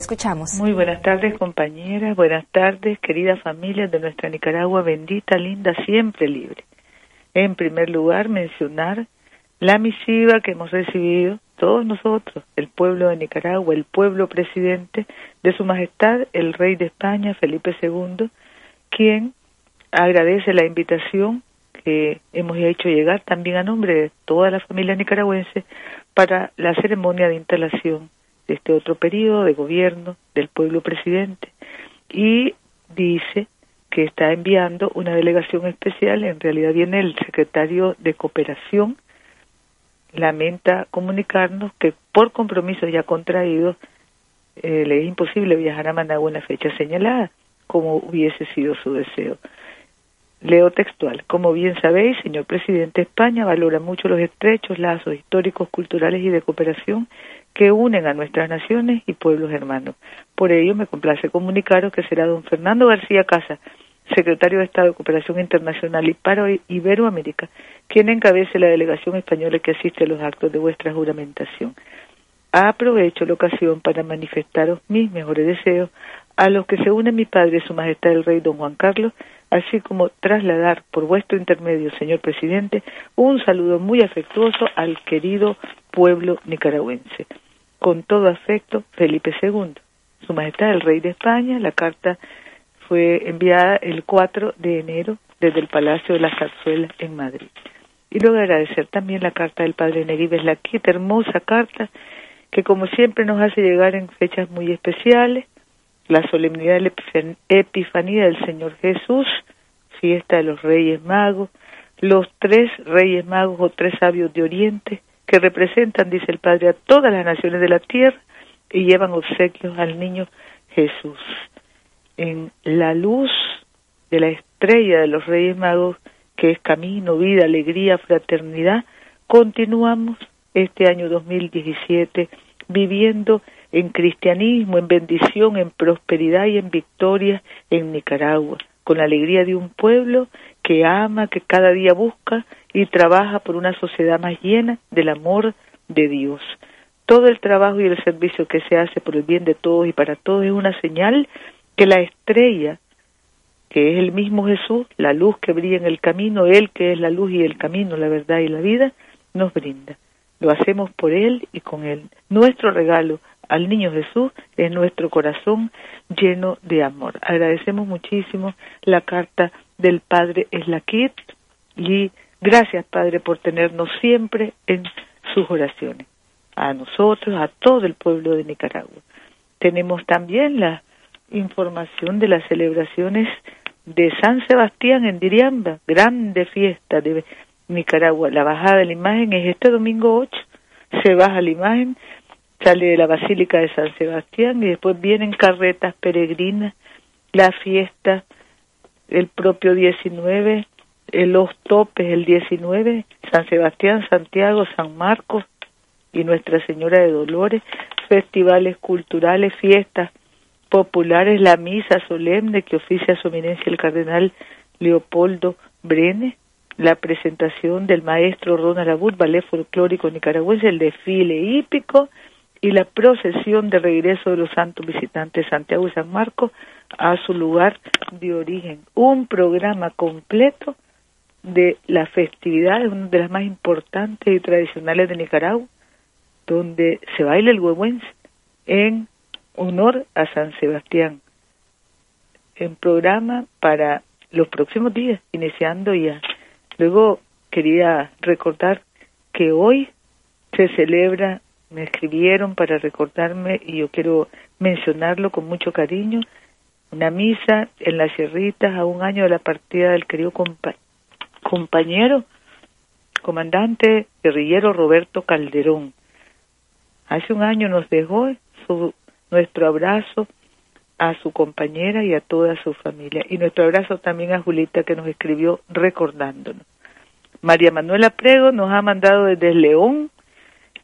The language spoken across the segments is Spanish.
Escuchamos. Muy buenas tardes, compañeras. Buenas tardes, queridas familias de nuestra Nicaragua bendita, linda, siempre libre. En primer lugar, mencionar la misiva que hemos recibido todos nosotros, el pueblo de Nicaragua, el pueblo presidente de Su Majestad, el Rey de España, Felipe II, quien agradece la invitación que hemos hecho llegar también a nombre de toda la familia nicaragüense para la ceremonia de instalación de este otro periodo de gobierno del pueblo presidente y dice que está enviando una delegación especial, en realidad viene el secretario de cooperación, lamenta comunicarnos que por compromisos ya contraídos eh, le es imposible viajar a Managua en la fecha señalada, como hubiese sido su deseo. Leo textual. Como bien sabéis, señor presidente, España valora mucho los estrechos lazos históricos, culturales y de cooperación que unen a nuestras naciones y pueblos hermanos. Por ello, me complace comunicaros que será don Fernando García Casa, secretario de Estado de Cooperación Internacional y para Iberoamérica, quien encabece la delegación española que asiste a los actos de vuestra juramentación. Aprovecho la ocasión para manifestaros mis mejores deseos a los que se unen mi padre, su majestad el rey don Juan Carlos, así como trasladar por vuestro intermedio, señor presidente, un saludo muy afectuoso al querido pueblo nicaragüense. Con todo afecto, Felipe II, Su Majestad el Rey de España, la carta fue enviada el 4 de enero desde el Palacio de la Zarzuela en Madrid. Y luego agradecer también la carta del Padre Neguibes Laquita, hermosa carta que como siempre nos hace llegar en fechas muy especiales, la solemnidad de la Epifanía del Señor Jesús, fiesta de los Reyes Magos, los tres Reyes Magos o tres sabios de Oriente, que representan, dice el Padre, a todas las naciones de la tierra y llevan obsequios al niño Jesús. En la luz de la estrella de los Reyes Magos, que es camino, vida, alegría, fraternidad, continuamos este año 2017 viviendo en cristianismo, en bendición, en prosperidad y en victoria en Nicaragua, con la alegría de un pueblo que ama, que cada día busca y trabaja por una sociedad más llena del amor de Dios. Todo el trabajo y el servicio que se hace por el bien de todos y para todos es una señal que la estrella, que es el mismo Jesús, la luz que brilla en el camino, Él que es la luz y el camino, la verdad y la vida, nos brinda. Lo hacemos por Él y con Él. Nuestro regalo al niño Jesús es nuestro corazón lleno de amor. Agradecemos muchísimo la carta del Padre Eslaquit y gracias Padre por tenernos siempre en sus oraciones. A nosotros, a todo el pueblo de Nicaragua. Tenemos también la información de las celebraciones de San Sebastián en Diriamba, grande fiesta de Nicaragua. La bajada de la imagen es este domingo 8. Se baja la imagen, sale de la Basílica de San Sebastián y después vienen carretas peregrinas, la fiesta el propio 19, los topes el 19, San Sebastián, Santiago, San Marcos y Nuestra Señora de Dolores, festivales culturales, fiestas populares, la misa solemne que oficia su eminencia el cardenal Leopoldo Brenes, la presentación del maestro Ronald Abud, ballet folclórico nicaragüense, el desfile hípico y la procesión de regreso de los santos visitantes Santiago y San Marcos a su lugar de origen. Un programa completo de la festividad, una de las más importantes y tradicionales de Nicaragua, donde se baila el huehuense en honor a San Sebastián. En programa para los próximos días, iniciando ya Luego quería recordar que hoy se celebra, me escribieron para recordarme y yo quiero mencionarlo con mucho cariño, una misa en las sierritas a un año de la partida del querido compañero, comandante guerrillero Roberto Calderón. Hace un año nos dejó su, nuestro abrazo a su compañera y a toda su familia. Y nuestro abrazo también a Julita que nos escribió recordándonos. María Manuela Prego nos ha mandado desde León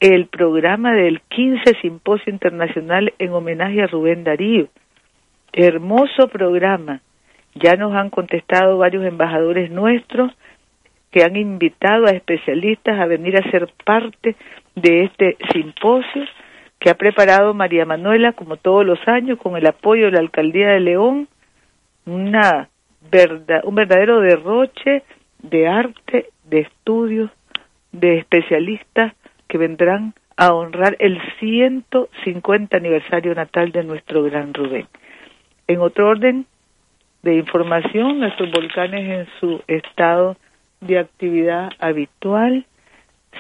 el programa del 15 Simposio Internacional en homenaje a Rubén Darío. Hermoso programa. Ya nos han contestado varios embajadores nuestros que han invitado a especialistas a venir a ser parte de este simposio que ha preparado María Manuela, como todos los años, con el apoyo de la Alcaldía de León, una verdad, un verdadero derroche de arte, de estudios, de especialistas que vendrán a honrar el 150 aniversario natal de nuestro gran Rubén. En otro orden de información, nuestros volcanes en su estado de actividad habitual,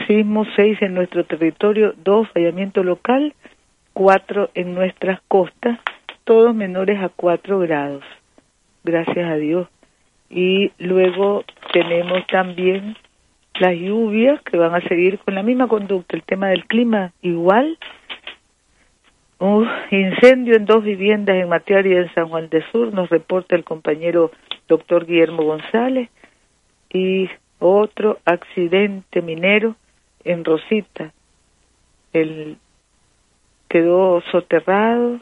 sismos seis en nuestro territorio, dos fallamiento local, cuatro en nuestras costas, todos menores a cuatro grados. Gracias a Dios. Y luego tenemos también las lluvias que van a seguir con la misma conducta, el tema del clima igual. Un incendio en dos viviendas en Materia y en San Juan de Sur, nos reporta el compañero doctor Guillermo González. Y otro accidente minero en Rosita. El quedó soterrado,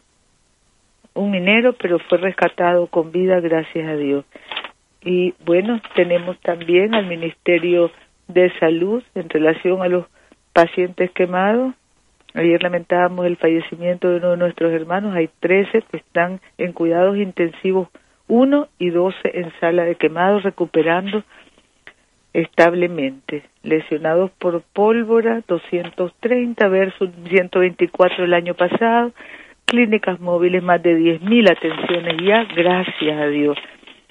un minero, pero fue rescatado con vida, gracias a Dios. Y bueno, tenemos también al Ministerio de Salud en relación a los pacientes quemados. Ayer lamentábamos el fallecimiento de uno de nuestros hermanos. Hay 13 que están en cuidados intensivos 1 y 12 en sala de quemados recuperando establemente. Lesionados por pólvora, 230 versus 124 el año pasado. Clínicas móviles, más de 10.000 atenciones ya, gracias a Dios.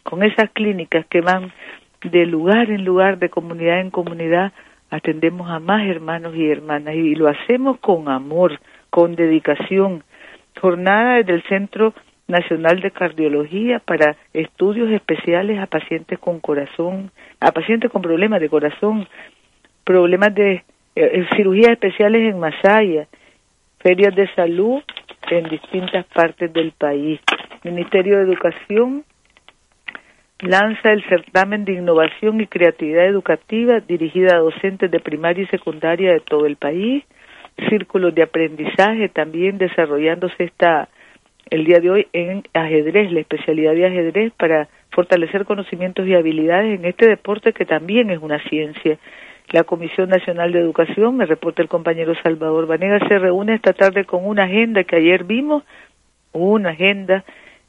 Con esas clínicas que van de lugar en lugar, de comunidad en comunidad, atendemos a más hermanos y hermanas y lo hacemos con amor, con dedicación. Jornada desde el Centro Nacional de Cardiología para estudios especiales a pacientes con corazón, a pacientes con problemas de corazón, problemas de eh, eh, cirugías especiales en Masaya, ferias de salud en distintas partes del país. Ministerio de Educación lanza el certamen de innovación y creatividad educativa dirigida a docentes de primaria y secundaria de todo el país, círculos de aprendizaje también desarrollándose esta el día de hoy en ajedrez, la especialidad de ajedrez para fortalecer conocimientos y habilidades en este deporte que también es una ciencia. La Comisión Nacional de Educación, me reporta el compañero Salvador Vanega, se reúne esta tarde con una agenda que ayer vimos, una agenda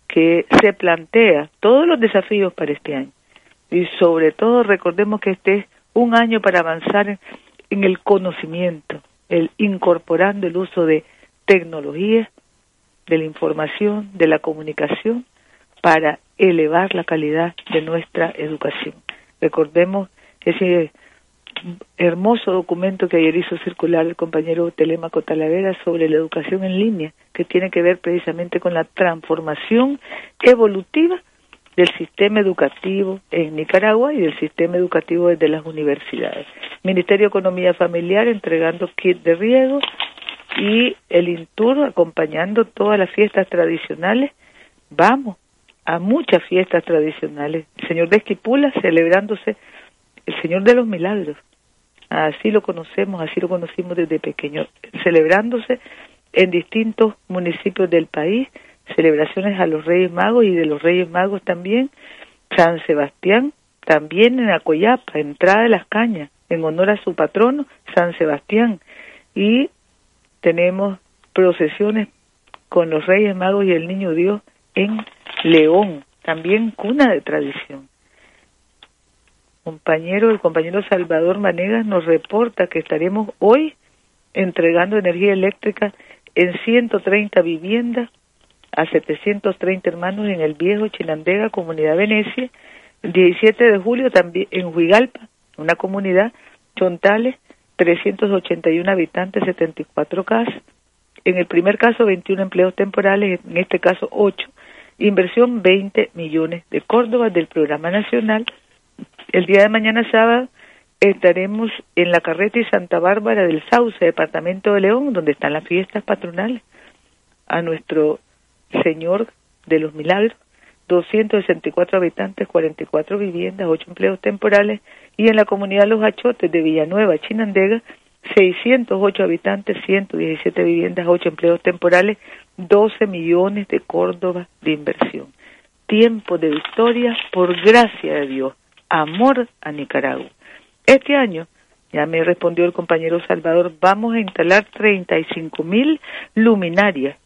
que se plantea todos los desafíos para este año. Y sobre todo recordemos que este es un año para avanzar en, el conocimiento, el incorporando el uso de tecnologías de la información, de la comunicación, para elevar la calidad de nuestra educación. Recordemos ese hermoso documento que ayer hizo circular el compañero Telemaco Talavera sobre la educación en línea, que tiene que ver precisamente con la transformación evolutiva del sistema educativo en Nicaragua y del sistema educativo desde las universidades. Ministerio de Economía Familiar entregando kit de riego, y el Intur acompañando todas las fiestas tradicionales. Vamos a muchas fiestas tradicionales. Señor de Esquipula celebrándose el Señor de los Milagros. Así lo conocemos, así lo conocimos desde pequeño, celebrándose en distintos municipios del país, celebraciones a los Reyes Magos y de los Reyes Magos también, San Sebastián, también en Acoyapa, entrada de las cañas, en honor a su patrono, San Sebastián, y tenemos procesiones con los Reyes Magos y el Niño Dios en León, también cuna de tradición. Compañero, el compañero Salvador Manegas nos reporta que estaremos hoy entregando energía eléctrica en 130 viviendas a 730 hermanos en el viejo Chinandega, comunidad Venecia, el 17 de julio también en Huigalpa, una comunidad, Chontales, 381 habitantes, 74 casas. En el primer caso, 21 empleos temporales, en este caso 8. Inversión 20 millones de Córdoba del programa nacional. El día de mañana sábado estaremos en la carreta y Santa Bárbara del Sauce, departamento de León, donde están las fiestas patronales. A nuestro Señor de los Milagros, 264 habitantes, 44 viviendas, 8 empleos temporales, y en la comunidad Los Achotes de Villanueva, Chinandega, 608 habitantes, 117 viviendas, 8 empleos temporales, 12 millones de Córdoba de inversión. Tiempo de victoria por gracia de Dios. Amor a Nicaragua. Este año, ya me respondió el compañero Salvador, vamos a instalar 35 mil luminarias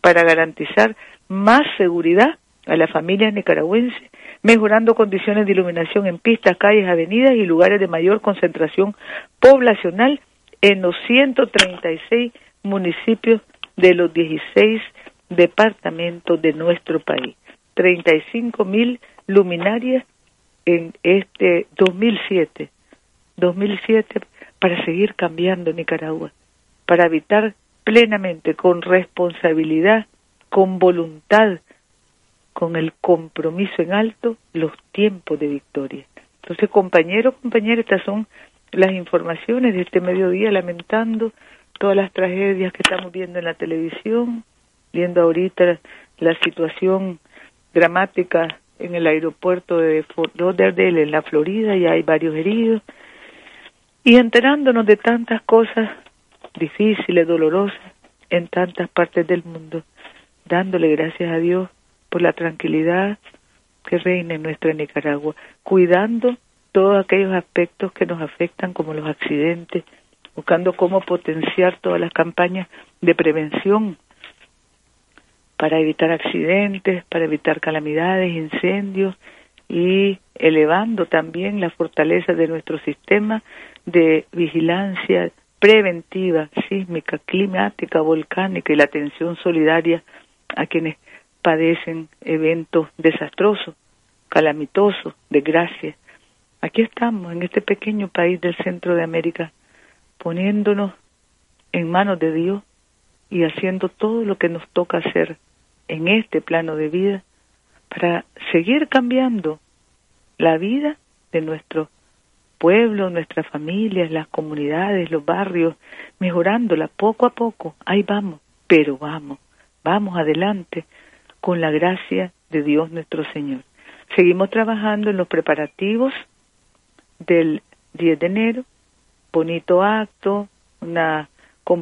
para garantizar más seguridad a las familias nicaragüenses, mejorando condiciones de iluminación en pistas, calles, avenidas y lugares de mayor concentración poblacional en los 136 municipios de los 16 departamentos de nuestro país. 35 mil luminarias en este 2007. 2007 para seguir cambiando Nicaragua, para evitar plenamente, con responsabilidad, con voluntad, con el compromiso en alto, los tiempos de victoria. Entonces, compañeros, compañeras, estas son las informaciones de este mediodía lamentando todas las tragedias que estamos viendo en la televisión, viendo ahorita la situación dramática en el aeropuerto de Fort Lauderdale, en la Florida, y hay varios heridos, y enterándonos de tantas cosas difíciles, dolorosas, en tantas partes del mundo, dándole gracias a Dios por la tranquilidad que reina en nuestra Nicaragua, cuidando todos aquellos aspectos que nos afectan como los accidentes, buscando cómo potenciar todas las campañas de prevención para evitar accidentes, para evitar calamidades, incendios y elevando también la fortaleza de nuestro sistema de vigilancia preventiva, sísmica, climática, volcánica y la atención solidaria a quienes padecen eventos desastrosos, calamitosos, desgracias. Aquí estamos, en este pequeño país del centro de América, poniéndonos en manos de Dios y haciendo todo lo que nos toca hacer en este plano de vida para seguir cambiando la vida de nuestro pueblo, nuestras familias, las comunidades, los barrios, mejorándola poco a poco. Ahí vamos, pero vamos, vamos adelante con la gracia de Dios nuestro Señor. Seguimos trabajando en los preparativos del 10 de enero, bonito acto, una